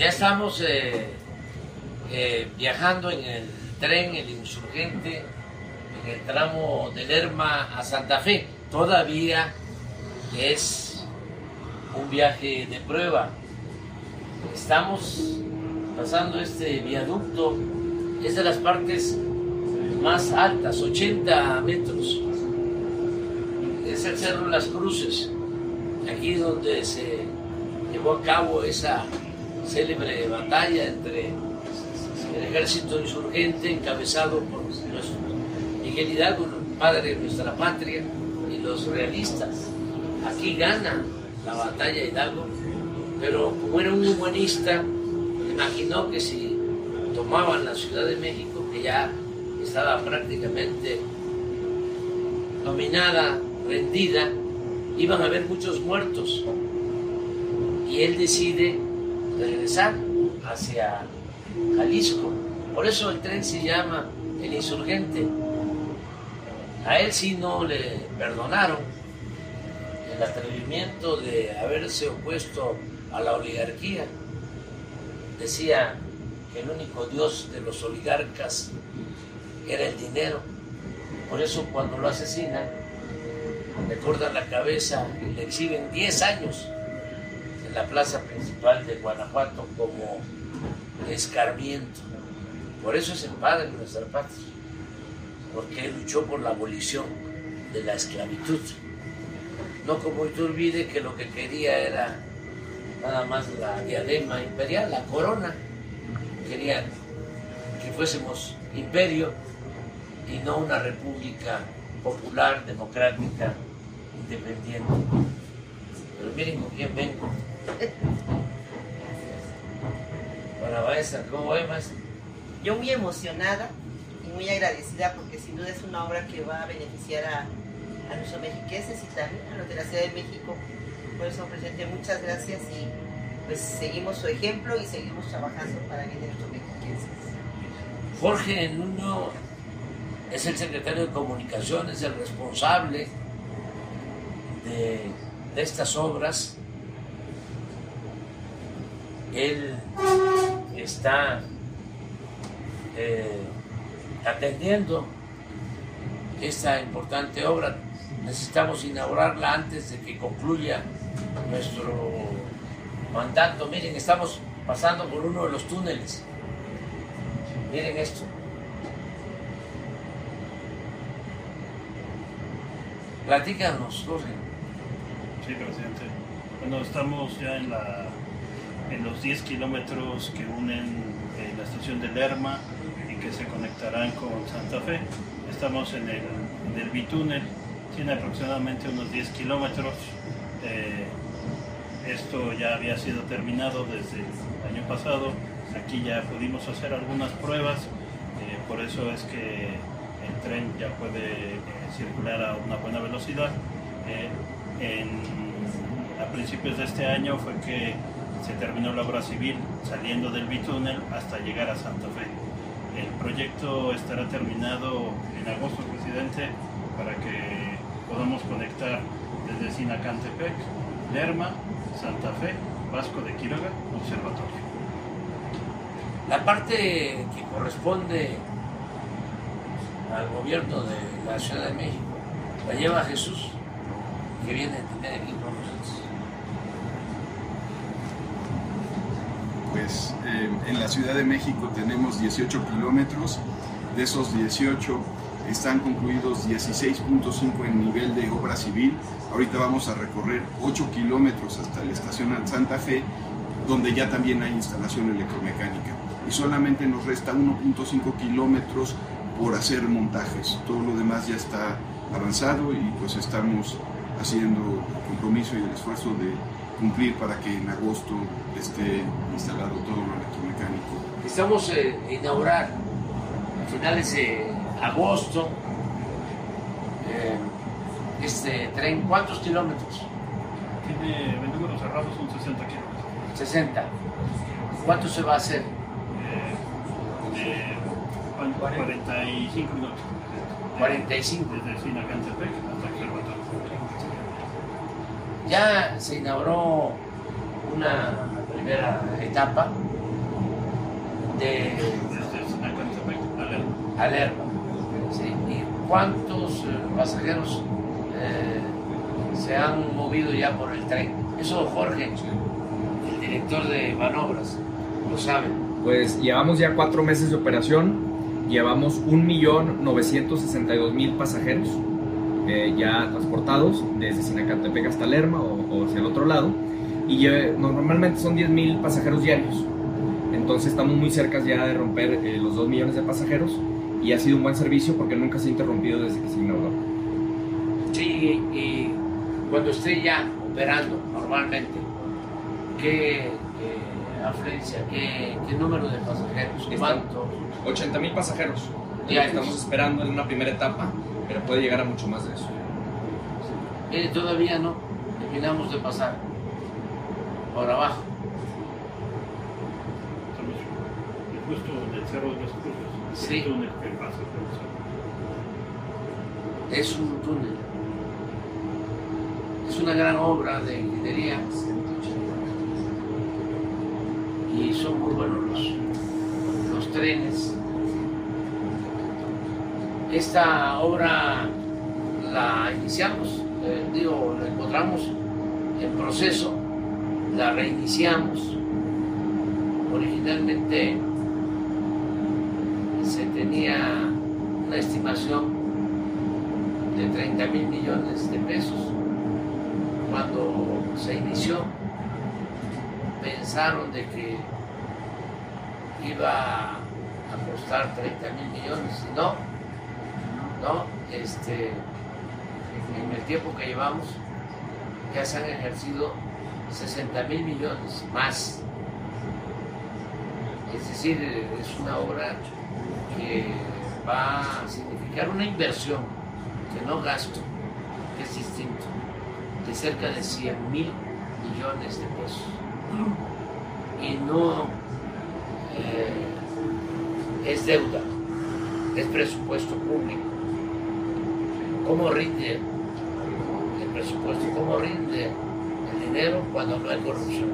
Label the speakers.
Speaker 1: Ya estamos eh, eh, viajando en el tren, el insurgente, en el tramo de Lerma a Santa Fe. Todavía es un viaje de prueba. Estamos pasando este viaducto, es de las partes más altas, 80 metros. Es el Cerro Las Cruces, aquí donde se llevó a cabo esa célebre batalla entre el ejército insurgente encabezado por nuestro Miguel Hidalgo, padre de nuestra patria, y los realistas. Aquí gana la batalla Hidalgo, pero como era un humanista, imaginó que si tomaban la Ciudad de México, que ya estaba prácticamente dominada, rendida, iban a haber muchos muertos. Y él decide regresar hacia Jalisco. Por eso el tren se llama el insurgente. A él sí no le perdonaron el atrevimiento de haberse opuesto a la oligarquía. Decía que el único dios de los oligarcas era el dinero. Por eso cuando lo asesinan, le cortan la cabeza y le exhiben 10 años la plaza principal de Guanajuato como escarmiento. Por eso es el padre de nuestra patria, porque luchó por la abolición de la esclavitud. No como olvide que lo que quería era nada más la diadema imperial, la corona. Quería que fuésemos imperio y no una república popular, democrática, independiente. Pero miren con quién vengo. Para maestra, ¿cómo va, maestra?
Speaker 2: Yo muy emocionada y muy agradecida porque sin duda es una obra que va a beneficiar a, a nuestros mexiqueses y también a los de la Ciudad de México. Por eso, presidente, muchas gracias y pues seguimos su ejemplo y seguimos trabajando para bien de nuestros mexiquenses.
Speaker 1: Jorge Nuno es el secretario de Comunicaciones, es el responsable de, de estas obras. Él está eh, atendiendo esta importante obra. Necesitamos inaugurarla antes de que concluya nuestro mandato. Miren, estamos pasando por uno de los túneles. Miren esto. Platícanos, Jorge.
Speaker 3: Sí, presidente. Bueno, estamos ya en, la, en los 10 kilómetros que unen eh, la estación de Lerma y que se conectarán con Santa Fe. Estamos en el, en el bitúnel, tiene aproximadamente unos 10 kilómetros. Eh, esto ya había sido terminado desde el año pasado. Aquí ya pudimos hacer algunas pruebas, eh, por eso es que el tren ya puede circular a una buena velocidad. A principios de este año fue que se terminó la obra civil saliendo del bitúnel hasta llegar a Santa Fe. El proyecto estará terminado en agosto, presidente, para que podamos conectar desde Sinacantepec, Lerma, Santa Fe, Vasco de Quiroga, Observatorio.
Speaker 1: La parte que corresponde al gobierno de la Ciudad de México la lleva Jesús, que viene tener aquí con nosotros.
Speaker 4: Pues eh, en la Ciudad de México tenemos 18 kilómetros, de esos 18 están concluidos 16.5 en nivel de obra civil. Ahorita vamos a recorrer 8 kilómetros hasta la estación Santa Fe, donde ya también hay instalación electromecánica. Y solamente nos resta 1.5 kilómetros por hacer montajes. Todo lo demás ya está avanzado y pues estamos haciendo el compromiso y el esfuerzo de cumplir para que en agosto esté instalado todo lo electromecánico.
Speaker 1: Estamos eh, a inaugurar a finales de agosto eh, este tren. ¿Cuántos kilómetros?
Speaker 3: Tiene en números cerrados son 60 kilómetros.
Speaker 1: 60. ¿Cuánto se va a hacer?
Speaker 3: Eh, de 45 minutos.
Speaker 1: 45.
Speaker 3: Desde Sinacantepec hasta Observatorio.
Speaker 1: Ya se inauguró una primera etapa de
Speaker 3: Desde Sinacantepec a Lerma.
Speaker 1: a Lerma. ¿sí? ¿Y cuántos eh, pasajeros eh, se han movido ya por el tren? Eso Jorge, el director de manobras, lo sabe.
Speaker 5: Pues llevamos ya cuatro meses de operación, llevamos 1.962.000 pasajeros eh, ya transportados desde Sinacantepec hasta Lerma o, o hacia el otro lado y normalmente son 10.000 pasajeros diarios. Entonces estamos muy cerca ya de romper eh, los 2 millones de pasajeros y ha sido un buen servicio porque nunca se ha interrumpido desde que se inauguró.
Speaker 1: Sí, y cuando esté ya operando normalmente, ¿qué afluencia, qué, qué número de pasajeros? ¿Cuánto?
Speaker 5: 80.000 pasajeros.
Speaker 1: Diarios.
Speaker 5: Estamos esperando en una primera etapa, pero puede llegar a mucho más de eso.
Speaker 1: Mire, todavía no terminamos de pasar por abajo.
Speaker 3: Estamos justo en el Cerro de las Cruces.
Speaker 1: Sí.
Speaker 3: El túnel que pasa por el cerro.
Speaker 1: Es un túnel. Es una gran obra de ingeniería. Y son muy buenos los, los trenes. Esta obra la iniciamos, eh, digo, la encontramos en proceso, la reiniciamos. Originalmente se tenía una estimación de 30 mil millones de pesos. Cuando se inició, pensaron de que iba a costar 30 mil millones. Y no, no, este, en el tiempo que llevamos ya se han ejercido 60 mil millones más. Es decir, es una obra que va a significar una inversión, que no gasto, que es distinto, de cerca de 100 mil millones de pesos. Y no eh, es deuda, es presupuesto público. ¿Cómo rinde el presupuesto? ¿Cómo rinde el dinero cuando no hay corrupción?